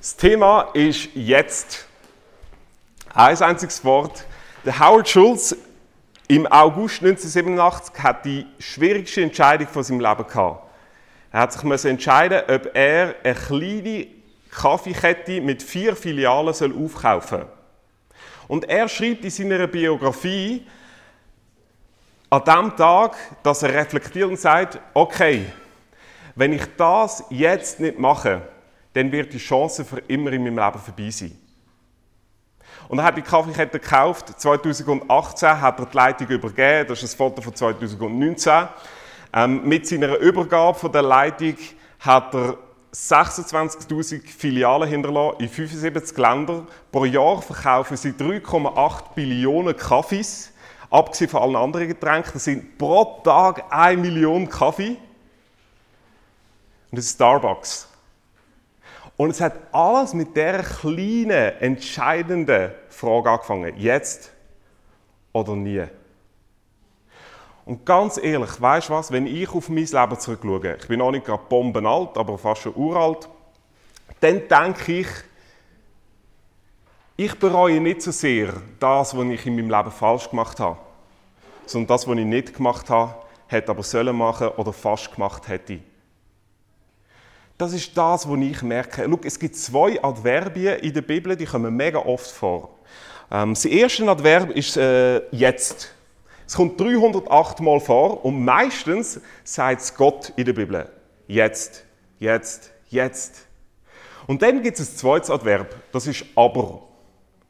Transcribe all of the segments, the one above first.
Das Thema ist jetzt. Ein einziges Wort. Der Howard Schulz im August 1987 hat die schwierigste Entscheidung von seinem Leben gehabt. Er hat sich entscheiden, ob er eine kleine Kaffeekette mit vier Filialen soll aufkaufen soll. Und er schreibt in seiner Biografie an dem Tag, dass er reflektiert und sagt: Okay, wenn ich das jetzt nicht mache, dann wird die Chance für immer in meinem Leben vorbei sein. Und er hat die Kaffeekette gekauft. 2018 hat er die Leitung übergeben. Das ist ein Foto von 2019. Ähm, mit seiner Übergabe von der Leitung hat er 26.000 Filialen hinterlassen in 75 Ländern. Pro Jahr verkaufen sie 3,8 Billionen Kaffees. Abgesehen von allen anderen Getränken. Das sind pro Tag 1 Million Kaffee. Und das ist Starbucks. Und es hat alles mit der kleinen, entscheidenden Frage angefangen. Jetzt oder nie. Und ganz ehrlich, weißt du was, wenn ich auf mein Leben zurückschaue, ich bin auch nicht gerade bombenalt, aber fast schon uralt, dann denke ich, ich bereue nicht so sehr das, was ich in meinem Leben falsch gemacht habe, sondern das, was ich nicht gemacht habe, hätte aber sollen machen oder fast gemacht hätte. Das ist das, was ich merke. Schau, es gibt zwei Adverbien in der Bibel, die kommen mega oft vor. Ähm, das erste Adverb ist äh, jetzt. Es kommt 308 Mal vor und meistens sagt es Gott in der Bibel. Jetzt, jetzt, jetzt. Und dann gibt es ein zweites Adverb, das ist aber.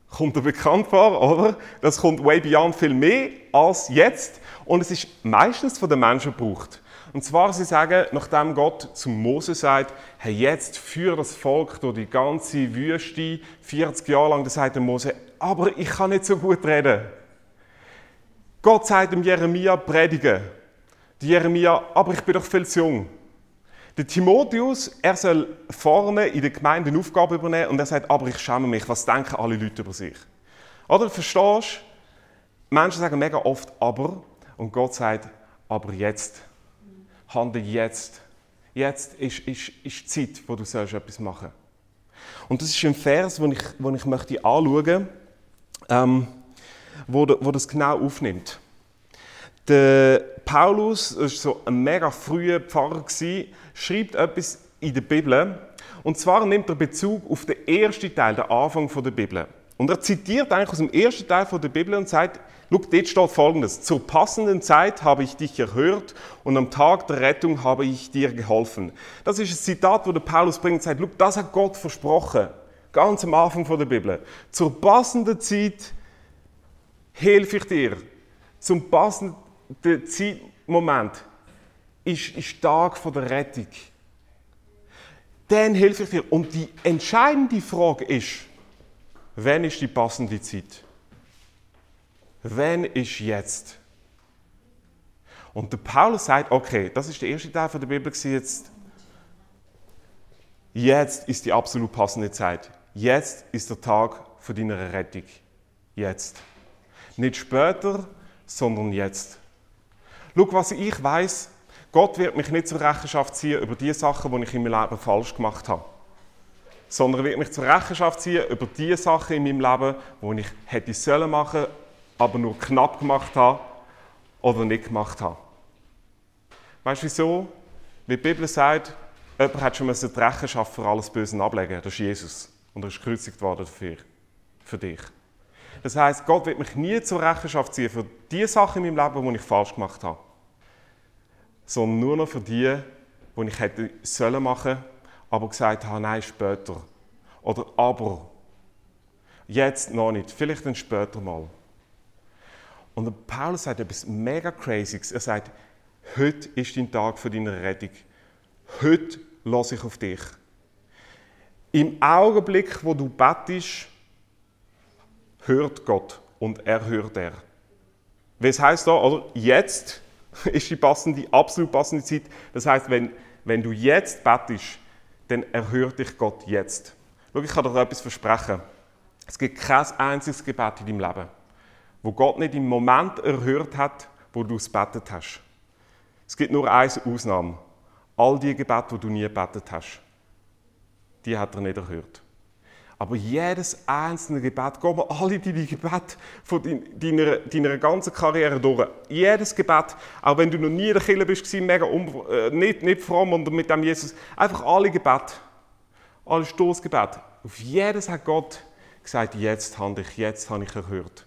Kommt dir bekannt vor, oder? Das kommt way beyond viel mehr als jetzt und es ist meistens von den Menschen gebraucht. Und zwar, sie sagen, nachdem Gott zu Mose sagt, hey, jetzt führ das Volk durch die ganze Wüste, 40 Jahre lang, da sagt der Mose, aber ich kann nicht so gut reden. Gott sagt dem Jeremia, predigen. Die Jeremia, aber ich bin doch viel zu jung. Der Timotheus, er soll vorne in der Gemeinde eine Aufgabe übernehmen und er sagt, aber ich schäme mich, was denken alle Leute über sich? Oder, verstehst du? Menschen sagen mega oft aber und Gott sagt, aber jetzt handle jetzt. Jetzt ist, ist, ist die Zeit, wo du sollst etwas machen Und das ist ein Vers, den ich, den ich möchte anschauen ähm, wo, wo das genau aufnimmt. Der Paulus, das war so ein mega früher Pfarrer, schreibt etwas in der Bibel. Und zwar nimmt er Bezug auf den ersten Teil, den Anfang der Bibel. Und er zitiert eigentlich aus dem ersten Teil der Bibel und sagt, Schau, dort steht folgendes. Zur passenden Zeit habe ich dich erhört und am Tag der Rettung habe ich dir geholfen. Das ist ein Zitat, wo der Paulus bringt und sagt, Schau, das hat Gott versprochen. Ganz am Anfang der Bibel. Zur passenden Zeit helfe ich dir. Zum passenden Zeitmoment ist, ist Tag der Rettung. Dann helfe ich dir. Und die entscheidende Frage ist, wann ist die passende Zeit? Wenn ist jetzt? Und der Paulus sagt, okay, das ist der erste Teil der Bibel jetzt. Jetzt ist die absolut passende Zeit. Jetzt ist der Tag für deine Rettung. Jetzt. Nicht später, sondern jetzt. Schau, was ich weiß. Gott wird mich nicht zur Rechenschaft ziehen über die Sachen, die ich in meinem Leben falsch gemacht habe. Sondern er wird mich zur Rechenschaft ziehen über die Sachen in meinem Leben, die ich hätte sollen machen aber nur knapp gemacht habe oder nicht gemacht habe. Weißt du wieso? Wie die Bibel sagt, jemand hat schon die Rechenschaft für alles Böse ablegen. Das ist Jesus. Und er ist gekreuzigt worden dafür. Für dich. Das heißt, Gott wird mich nie zur Rechenschaft ziehen für die Sachen in meinem Leben, die ich falsch gemacht habe. Sondern nur noch für die, die ich hätte sollen machen, aber gesagt habe, nein, später. Oder aber. Jetzt noch nicht. Vielleicht dann später mal. Und Paulus sagt etwas mega Crazyes. Er sagt, heute ist dein Tag für deine Rettung. Heute lasse ich auf dich. Im Augenblick, wo du bettest, hört Gott und er hört er. Was heißt da, oder? Jetzt ist die passende, absolut passende Zeit. Das heißt, wenn, wenn du jetzt bettest, dann erhört dich Gott jetzt. Schau, ich kann dir etwas versprechen. Es gibt kein einziges Gebet in deinem Leben wo Gott nicht im Moment erhört hat, wo du es betet hast. Es gibt nur eine Ausnahme. All die Gebete, die du nie betet hast, die hat er nicht erhört. Aber jedes einzelne Gebet, geh mal alle deine Gebete von deiner, deiner ganzen Karriere durch. Jedes Gebet, auch wenn du noch nie in der Kirche bist, mega um, äh, nicht, nicht fromm und mit dem Jesus, einfach alle Gebete, alle Stoßgebete. Auf jedes hat Gott gesagt, jetzt habe ich, jetzt habe ich erhört.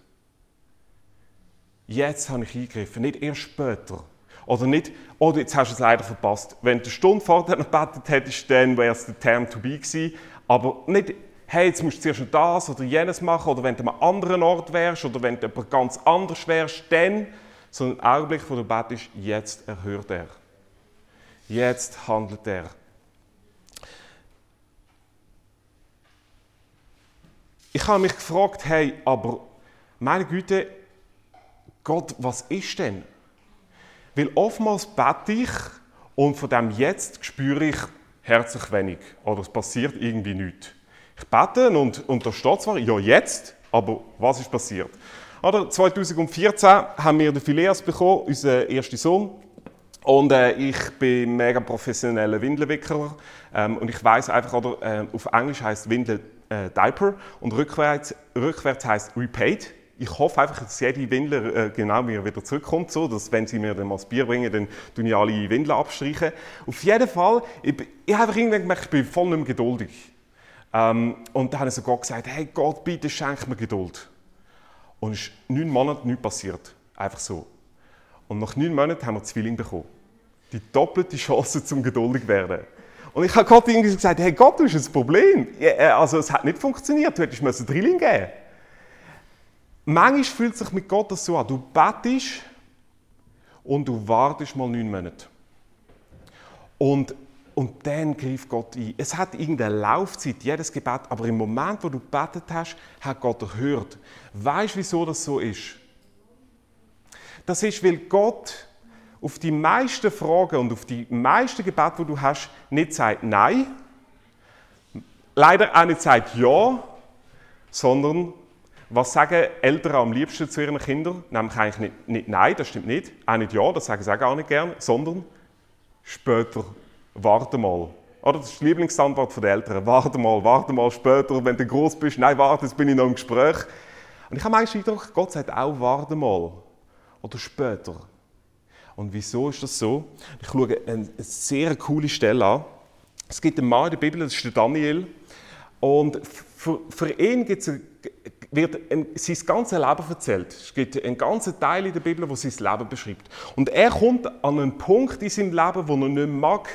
Jetzt habe ich eingegriffen, nicht erst später. Oder nicht, oder jetzt hast du es leider verpasst. Wenn du eine Stunde vorher noch gebetet hättest, dann wäre es der Term to be gewesen. Aber nicht, hey, jetzt musst du zuerst das oder jenes machen, oder wenn du an einem anderen Ort wärst, oder wenn du jemand ganz anders wärst, dann, sondern im Augenblick, wo du betest, jetzt erhört er. Jetzt handelt er. Ich habe mich gefragt, hey, aber meine Güte, Gott, was ist denn? Weil oftmals bete ich und von dem Jetzt spüre ich herzlich wenig oder es passiert irgendwie nichts. Ich bete und, und da steht zwar, ja jetzt, aber was ist passiert? Oder 2014 haben wir den Phileas bekommen, unseren ersten Sohn. Und äh, ich bin mega professioneller Windelwickler. Ähm, und ich weiß einfach, oder, äh, auf Englisch heißt Windel äh, Diaper und rückwärts, rückwärts heißt Repaid ich hoffe einfach, dass jede Windler äh, genau wieder zurückkommt, so, dass wenn sie mir dann mal das Bier bringen, dann tun ich alle Windeln abstreichen. Auf jeden Fall, ich, ich habe irgendwann gemerkt, ich bin voll nicht mehr geduldig. Ähm, und dann habe ich so Gott gesagt, hey Gott, bitte schenk mir Geduld. Und es ist neun Monate nichts passiert. Einfach so. Und nach neun Monaten haben wir Zwilling bekommen. Die doppelte Chance zum geduldig werden. Und ich habe Gott irgendwie gesagt, hey Gott, du hast ein Problem. Äh, also es hat nicht funktioniert, du hättest mir Drilling geben Manchmal fühlt sich mit Gott das so an. Du betest und du wartest mal neun Monate. Und, und dann greift Gott ein. Es hat irgendeine Laufzeit, jedes Gebet, aber im Moment, wo du betet hast, hat Gott erhört. Weißt du, wieso das so ist? Das ist, weil Gott auf die meisten Fragen und auf die meisten Gebete, die du hast, nicht sagt Nein, leider auch nicht sagt Ja, sondern was sagen Eltern am liebsten zu ihren Kindern? Nämlich eigentlich nicht, nicht Nein, das stimmt nicht. Auch nicht Ja, das sagen sie auch gar nicht gern, sondern später, warte mal. Oder das ist die Lieblingsantwort der Eltern. Warte mal, warte mal später, wenn du groß bist. Nein, warte, jetzt bin ich noch im Gespräch. Und ich habe manchmal den Eindruck, Gott sagt auch, warte mal. Oder später. Und wieso ist das so? Ich schaue eine sehr coole Stelle an. Es gibt einen Mann in der Bibel, das ist der Daniel. Und für, für ihn gibt es eine wird sein ganzes Leben erzählt. Es gibt einen ganzen Teil in der Bibel, wo sein Leben beschreibt. Und er kommt an einen Punkt in seinem Leben, wo er nicht mehr mag.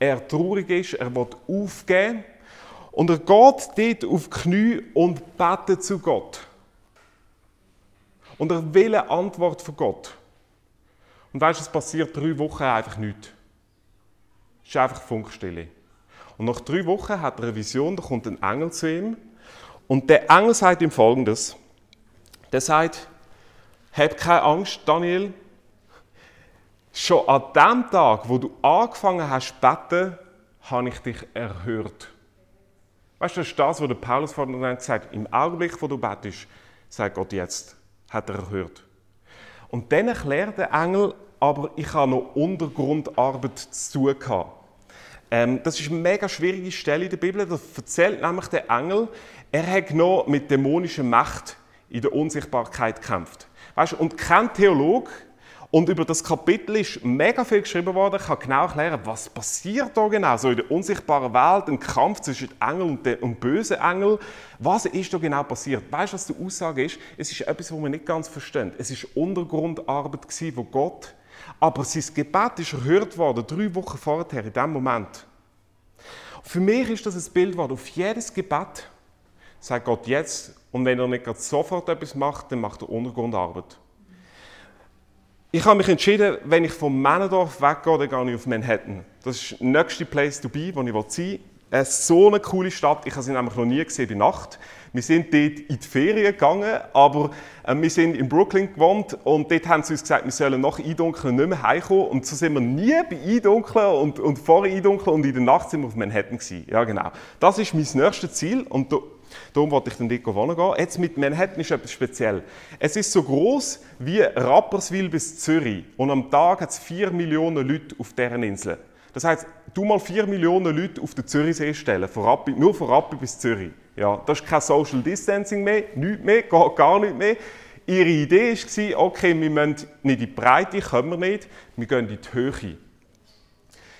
Er traurig ist, er will aufgeben. Und er geht dort auf die Knie und betet zu Gott. Und er will eine Antwort von Gott. Und weißt du, es passiert drei Wochen einfach nichts. Es ist einfach Funkstille. Und nach drei Wochen hat er eine Vision, da kommt ein Engel zu ihm und der Engel sagt ihm folgendes: Der sagt, hab keine Angst, Daniel. Schon an dem Tag, wo du angefangen hast zu beten, habe ich dich erhört. Weißt du, das ist das, was der Paulus vorhin gesagt hat. Im Augenblick, wo du betest, sagt Gott jetzt, hat er erhört. Und dann erklärt der Engel, aber ich habe noch Untergrundarbeit zu tun. Ähm, das ist eine mega schwierige Stelle in der Bibel. Da erzählt nämlich der Engel, er hat noch mit dämonischer Macht in der Unsichtbarkeit gekämpft. Weißt, und kein Theologe, und über das Kapitel ist mega viel geschrieben worden. Ich kann genau erklären, was passiert da genau. So in der unsichtbaren Welt, ein Kampf zwischen Engel und, und bösen Engel. Was ist da genau passiert? Weißt du, was die Aussage ist? Es ist etwas, was wir nicht ganz verstehen. Es ist Untergrundarbeit gewesen, wo Gott, aber sein Gebet ist erhört worden, drei Wochen vorher, in dem Moment. Für mich ist das ein Bild, wo auf jedes Gebet sagt Gott jetzt, und wenn er nicht sofort etwas macht, dann macht er Untergrundarbeit. Ich habe mich entschieden, wenn ich vom Männendorf weggehe, dann gehe ich auf Manhattan. Das ist der nächste Place to be, wo ich sein will. Es ist so eine coole Stadt. Ich habe sie nämlich noch nie gesehen bei Nacht. Wir sind dort in die Ferien gegangen, aber äh, wir sind in Brooklyn gewohnt und dort haben sie uns gesagt, wir sollen nach Eindunkeln nicht mehr heimkommen. Und so sind wir nie bei Eindunkeln und, und vor Eindunkeln und in der Nacht sind wir auf Manhattan gewesen. Ja, genau. Das ist mein nächstes Ziel und Darum wollte ich dort wohnen gehen. Jetzt mit Manhattan ist etwas speziell. Es ist so groß wie Rapperswil bis Zürich. Und am Tag hat es 4 Millionen Leute auf deren Insel. Das heißt, du mal 4 Millionen Leute auf den Zürichsee stellen, von Rappi, nur von Rappi bis Zürich. Ja, das ist kein Social Distancing mehr, nichts mehr, gar, gar nicht mehr. Ihre Idee war, okay, wir müssen nicht in die Breite, können wir nicht, wir gehen in die Höhe.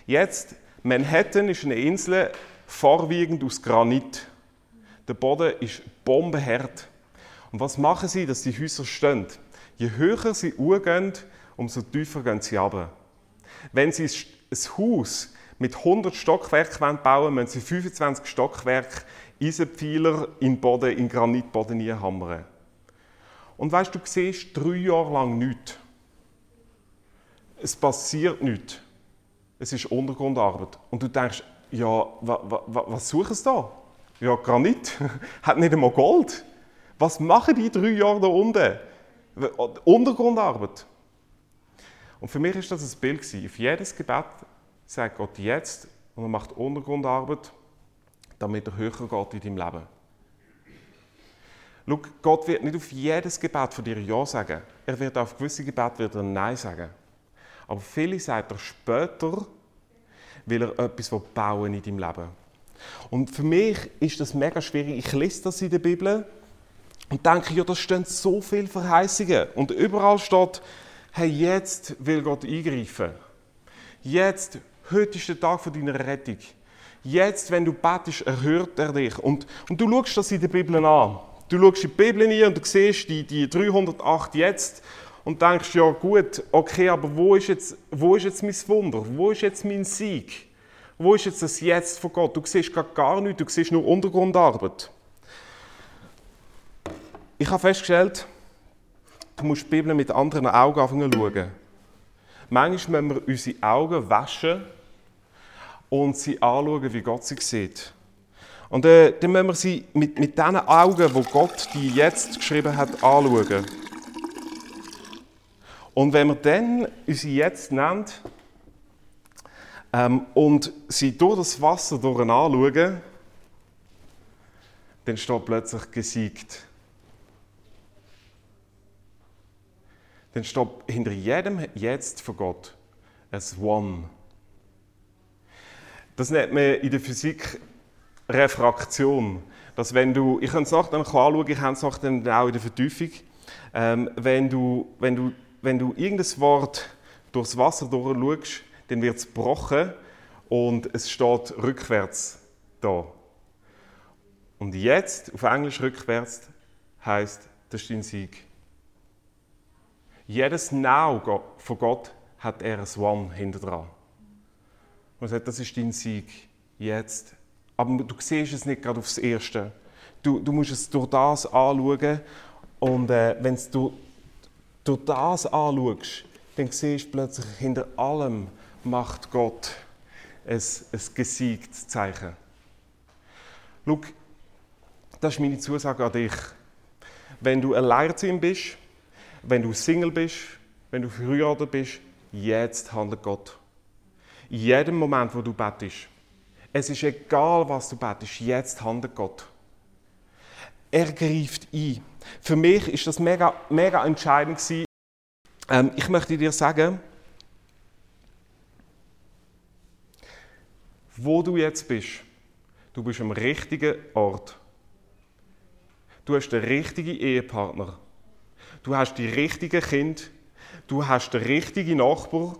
Jetzt, Manhattan ist eine Insel, vorwiegend aus Granit. Der Boden ist bombenhart. Und was machen sie, dass die Häuser stehen? Je höher sie hochgehen, umso tiefer gehen sie runter. Wenn sie ein Haus mit 100 Stockwerken bauen müssen sie 25 Stockwerke Eisenpfeiler in den Boden, in Granitboden hammern. Und weißt du, du siehst drei Jahre lang nichts. Es passiert nichts. Es ist Untergrundarbeit. Und du denkst, ja, wa, wa, was suchen sie da? Ja, Granit. Hat nicht einmal Gold. Was machen die drei Jahre da unten? Untergrundarbeit. Und für mich ist das ein Bild. Auf jedes Gebet sagt Gott jetzt und er macht Untergrundarbeit, damit er höher geht in deinem Leben. Schau, Gott wird nicht auf jedes Gebet von dir Ja sagen. Er wird auf gewisse Gebete wird er Nein sagen. Aber viele sagt er später, will er etwas bauen in deinem Leben. Und für mich ist das mega schwierig. Ich lese das in der Bibel und denke, ja, da stehen so viele Verheißungen. Und überall steht, hey, jetzt will Gott eingreifen. Jetzt, heute ist der Tag von deiner Rettung. Jetzt, wenn du betest, erhört er dich. Und, und du schaust das in der Bibel an. Du schaust in die Bibel rein und du siehst die, die 308 jetzt und denkst, ja gut, okay, aber wo ist, jetzt, wo ist jetzt mein Wunder? Wo ist jetzt mein Sieg? Wo ist jetzt das Jetzt von Gott? Du siehst gar, gar nichts, du siehst nur Untergrundarbeit. Ich habe festgestellt, du musst die Bibel mit anderen Augen anfangen zu schauen. Manchmal müssen wir unsere Augen waschen und sie anschauen, wie Gott sie sieht. Und äh, dann müssen wir sie mit, mit den Augen, wo Gott die jetzt geschrieben hat, anschauen. Und wenn wir dann unsere jetzt nennen ähm, und sie durch das Wasser durch anschauen, dann steht plötzlich gesiegt. dann steht hinter jedem Jetzt von Gott ein One. Das nennt man in der Physik Refraktion. Dass wenn du, ich kann es nachher anschauen, ich habe es nachher auch in der Vertiefung, ähm, wenn, du, wenn, du, wenn du irgendein Wort durchs Wasser durchschaust, dann wird es gebrochen und es steht rückwärts da. Und jetzt, auf Englisch rückwärts, heißt das ist dein Sieg. Jedes Now von Gott hat er ein One hinter dran. Und sagt, das ist dein Sieg. Jetzt. Aber du siehst es nicht gerade aufs Erste. Du, du musst es durch das anschauen. Und äh, wenn du durch, durch das anschaust, dann siehst du plötzlich, hinter allem macht Gott ein, ein gesiegtes Zeichen. Schau, das ist meine Zusage an dich. Wenn du alleinerziehend bist, wenn du Single bist, wenn du verheiratet bist, jetzt handelt Gott. In jedem Moment, wo du betest. Es ist egal, was du betest, jetzt handelt Gott. Er greift ein. Für mich ist das mega, mega entscheidend. Ähm, ich möchte dir sagen, wo du jetzt bist, du bist am richtigen Ort. Du hast den richtigen Ehepartner du hast die richtigen Kinder, du hast den richtigen Nachbar,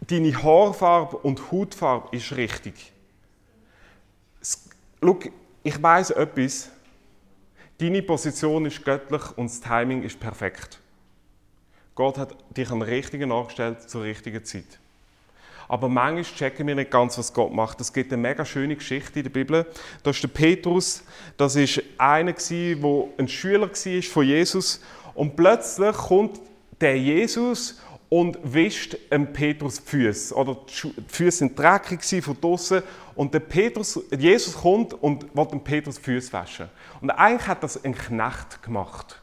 deine Haarfarbe und Hautfarbe ist richtig. Schau, ich weiß etwas. Deine Position ist göttlich und das Timing ist perfekt. Gott hat dich am richtigen angestellt zur richtigen Zeit. Aber manchmal checken wir nicht ganz, was Gott macht. Es gibt eine mega schöne Geschichte in der Bibel. Da ist der Petrus, das ist einer, der ein Schüler war von Jesus. Und plötzlich kommt der Jesus und wischt dem Petrus die Füße. Oder die Füße sind dreckig von draußen. Und der Petrus, Jesus kommt und will dem Petrus die Füße waschen. Und eigentlich hat das ein Knecht gemacht.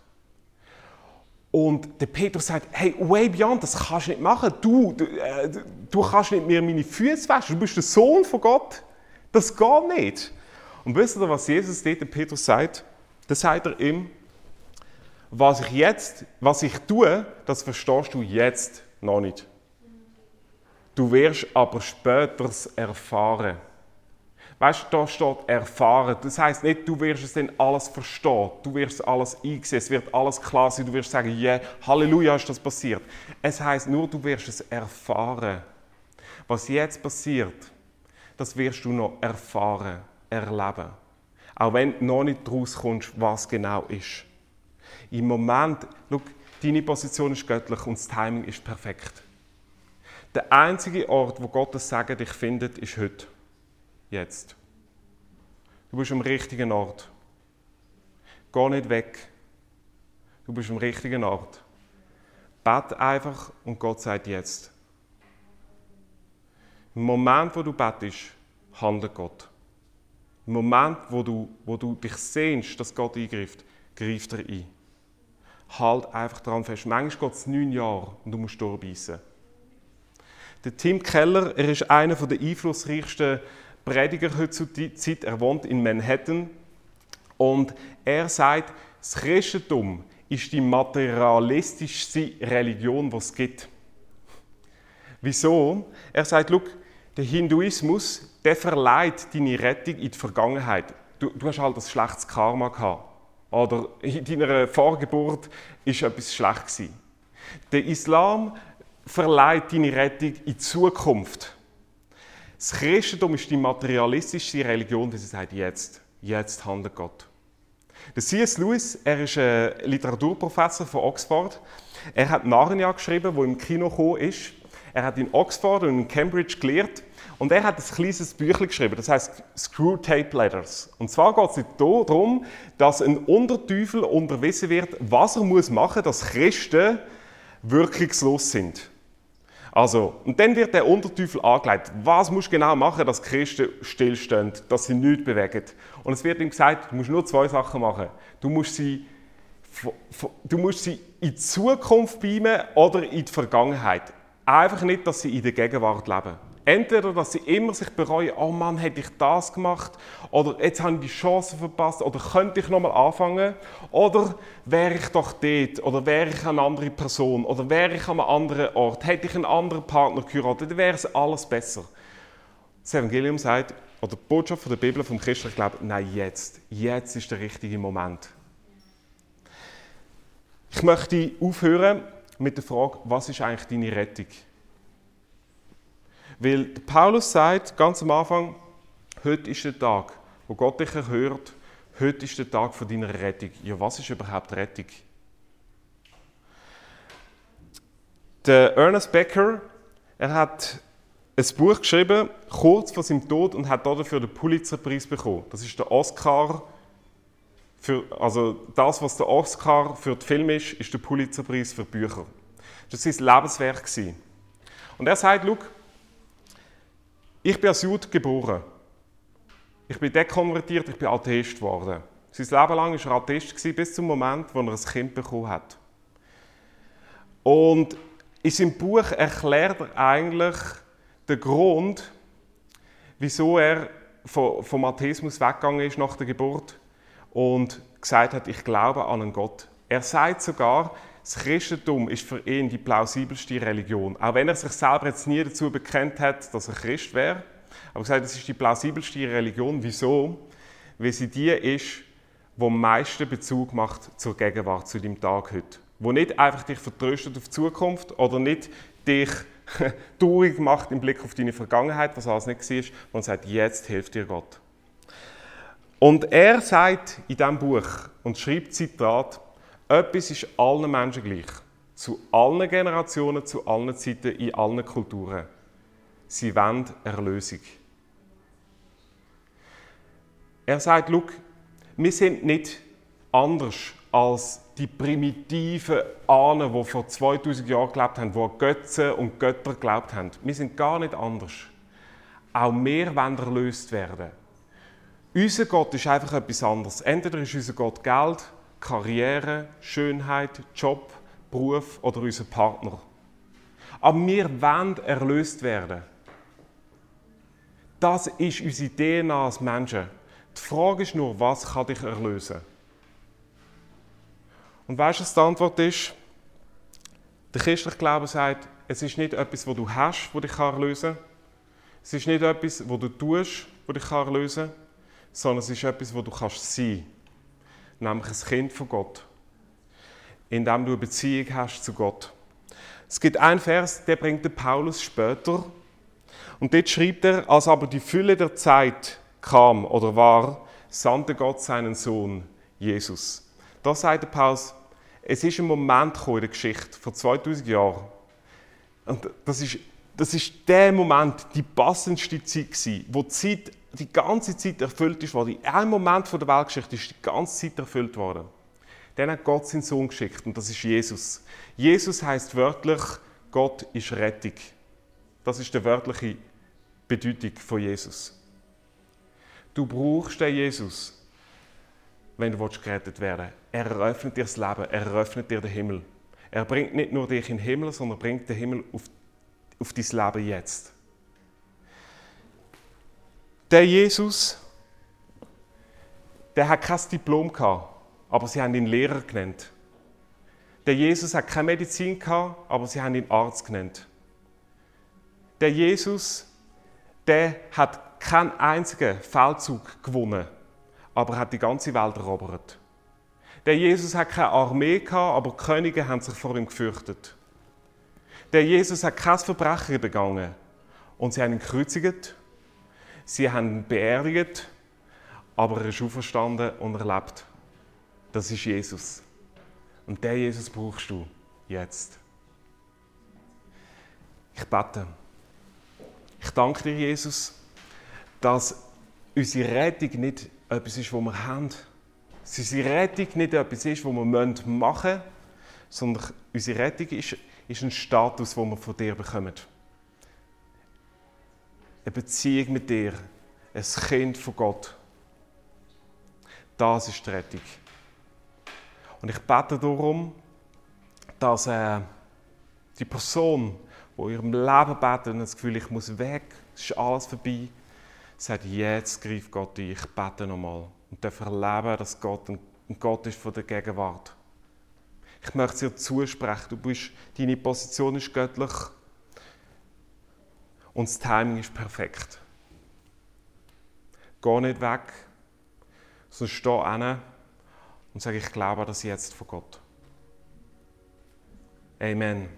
Und der Petrus sagt, hey, way beyond, das kannst du nicht machen. Du, du, äh, du kannst nicht mehr meine Füße waschen. Du bist der Sohn von Gott. Das geht nicht. Und wisst ihr, was Jesus dort dem Petrus sagt? Das sagt er ihm, was ich jetzt, was ich tue, das verstehst du jetzt noch nicht. Du wirst aber später erfahren. Weißt du, da steht erfahren. Das heißt nicht, du wirst es dann alles verstehen, du wirst alles einsehen, es wird alles klar sein, du wirst sagen, yeah, Halleluja, ist das passiert. Es heißt nur, du wirst es erfahren. Was jetzt passiert, das wirst du noch erfahren, erleben. Auch wenn du noch nicht rauskommst, was genau ist. Im Moment, schau, deine Position ist göttlich und das Timing ist perfekt. Der einzige Ort, wo Gottes Segen dich findet, ist heute. Jetzt. Du bist am richtigen Ort. Geh nicht weg. Du bist am richtigen Ort. Bet einfach und Gott sagt jetzt. Im Moment, wo du betest, handelt Gott. Im Moment, wo du, wo du dich sehnst, dass Gott eingreift, greift er ein. Halt einfach daran fest. Manchmal geht es neun Jahre und du musst durchbeissen. Der Tim Keller, er ist einer der einflussreichsten Prediger heutzutage. Er wohnt in Manhattan. Und er sagt, das Christentum ist die materialistischste Religion, die es gibt. Wieso? Er sagt, Look, der Hinduismus, der verleiht deine Rettung in die Vergangenheit. Du, du hast halt ein schlechtes Karma gehabt. Oder in deiner Vorgeburt ist etwas schlecht. Der Islam verleiht deine Rettung in die Zukunft. Das Christentum ist die materialistische Religion, die sagt, jetzt, jetzt handelt Gott. Der C.S. Lewis, er ist ein Literaturprofessor von Oxford. Er hat Narnia geschrieben, wo im Kino gekommen ist. Er hat in Oxford und in Cambridge gelehrt und er hat ein kleines Büchlein geschrieben, das heißt Screw Tape Letters. Und zwar geht es darum, dass ein Unterteufel unterwiesen wird, was er machen muss, dass Christen wirkungslos sind. Also, und dann wird der Unterteufel angelegt. Was musst du genau machen, dass Christen stillstehen, dass sie nichts bewegen? Und es wird ihm gesagt, du musst nur zwei Sachen machen. Du musst sie, du musst sie in die Zukunft beamen oder in die Vergangenheit. Einfach nicht, dass sie in der Gegenwart leben. Entweder, dass sie immer sich bereuen, oh Mann, hätte ich das gemacht, oder jetzt habe ich die Chance verpasst, oder könnte ich nochmal anfangen, oder wäre ich doch dort, oder wäre ich eine andere Person, oder wäre ich an einem anderen Ort, hätte ich einen anderen Partner geheiratet, dann wäre es alles besser. Das Evangelium sagt, oder die Botschaft der Bibel vom christlichen Glauben, nein, jetzt, jetzt ist der richtige Moment. Ich möchte aufhören mit der Frage, was ist eigentlich deine Rettung? Weil Paulus sagt ganz am Anfang, heute ist der Tag, wo Gott dich erhört, heute ist der Tag von deiner Rettung. Ja, was ist überhaupt Rettung? Der Ernest Becker, er hat ein Buch geschrieben, kurz vor seinem Tod, und hat dafür den Pulitzerpreis bekommen. Das ist der Oscar für, also das, was der Oscar für den Film ist, ist der Pulitzerpreis für Bücher. Das war sein Lebenswerk. Und er sagt, schau, ich bin als Jude geboren. Ich bin dekonvertiert, ich bin Atheist geworden. Sein Leben lang war er Atheist, bis zum Moment, wo er ein Kind bekommen hat. Und in seinem Buch erklärt er eigentlich den Grund, wieso er vom Atheismus weggegangen ist nach der Geburt und gesagt hat, ich glaube an einen Gott. Er sagt sogar, das Christentum ist für ihn die plausibelste Religion. Auch wenn er sich selber jetzt nie dazu bekennt hat, dass er Christ wäre. Aber er sagt, es ist die plausibelste Religion. Wieso? Weil sie die ist, die am meisten Bezug macht zur Gegenwart, zu dem Tag heute. Wo nicht einfach dich vertröstet auf die Zukunft oder nicht dich traurig macht im Blick auf deine Vergangenheit, was alles nicht war, sondern sagt, jetzt hilft dir Gott. Und er sagt in diesem Buch und schreibt Zitat, etwas ist allen Menschen gleich. Zu allen Generationen, zu allen Zeiten, in allen Kulturen. Sie wollen Erlösung. Er sagt, Look, wir sind nicht anders als die primitiven Ahnen, die vor 2000 Jahren gelebt haben, die an Götzen und Götter geglaubt haben. Wir sind gar nicht anders. Auch wir wollen erlöst werden. Unser Gott ist einfach etwas anderes. Entweder ist unser Gott Geld, Karriere, Schönheit, Job, Beruf oder unser Partner. Aber wir wollen erlöst werden. Das ist unsere DNA als Menschen. Die Frage ist nur, was kann dich erlösen? Und weißt du, was die Antwort ist? Der christliche Glaube sagt, es ist nicht etwas, wo du hast, wo dich erlösen kann. Es ist nicht etwas, wo du tust, wo dich erlösen kann, sondern es ist etwas, wo du kannst sein. Nämlich ein Kind von Gott. Indem du eine Beziehung hast zu Gott. Es gibt einen Vers, der bringt der Paulus später. Und dort schreibt er, als aber die Fülle der Zeit kam oder war, sandte Gott seinen Sohn, Jesus. Da sagt der Paulus, es ist ein Moment in der Geschichte, vor 2000 Jahren. Und das ist, das ist der Moment, die passendste Zeit gewesen, wo die Zeit die ganze Zeit erfüllt ist worden. In einem Moment von der Weltgeschichte ist die ganze Zeit erfüllt worden. Dann hat Gott seinen Sohn geschickt und das ist Jesus. Jesus heißt wörtlich, Gott ist Rettung. Das ist die wörtliche Bedeutung von Jesus. Du brauchst den Jesus, wenn du gerettet werden willst. Er eröffnet dir das Leben, er eröffnet dir den Himmel. Er bringt nicht nur dich in den Himmel, sondern bringt den Himmel auf, auf dein Leben jetzt. Der Jesus, der hat kein Diplom gehabt, aber sie haben ihn Lehrer genannt. Der Jesus hat keine Medizin gehabt, aber sie haben ihn Arzt genannt. Der Jesus, der hat keinen einzigen Feldzug gewonnen, aber hat die ganze Welt erobert. Der Jesus hat keine Armee gehabt, aber Könige haben sich vor ihm gefürchtet. Der Jesus hat kein Verbrechen begangen und sie haben ihn gekreuzigt, sie haben ihn beerdigt, aber er ist auferstanden und er lebt. Das ist Jesus. Und der Jesus brauchst du jetzt. Ich bete. Ich danke dir, Jesus, dass unsere Rettung nicht etwas ist, was wir haben. Dass unsere Rettung nicht etwas ist, was wir machen müssen, sondern unsere Rettung ist, ist ein Status, den wir von dir bekommen. Eine Beziehung mit dir, ein Kind von Gott. Das ist die Rettung. Und ich bete darum, dass äh, die Person, die in ihrem Leben betet und das Gefühl, ich muss weg, es ist alles vorbei, sagt, jetzt greift Gott ein, ich bete nochmal. Und darf erleben, dass Gott ein Gott ist von der Gegenwart. Ich möchte dir zusprechen, du bist, deine Position ist göttlich und das Timing ist perfekt. Geh nicht weg, sondern steh hin und sage, ich glaube das jetzt von Gott. Amen.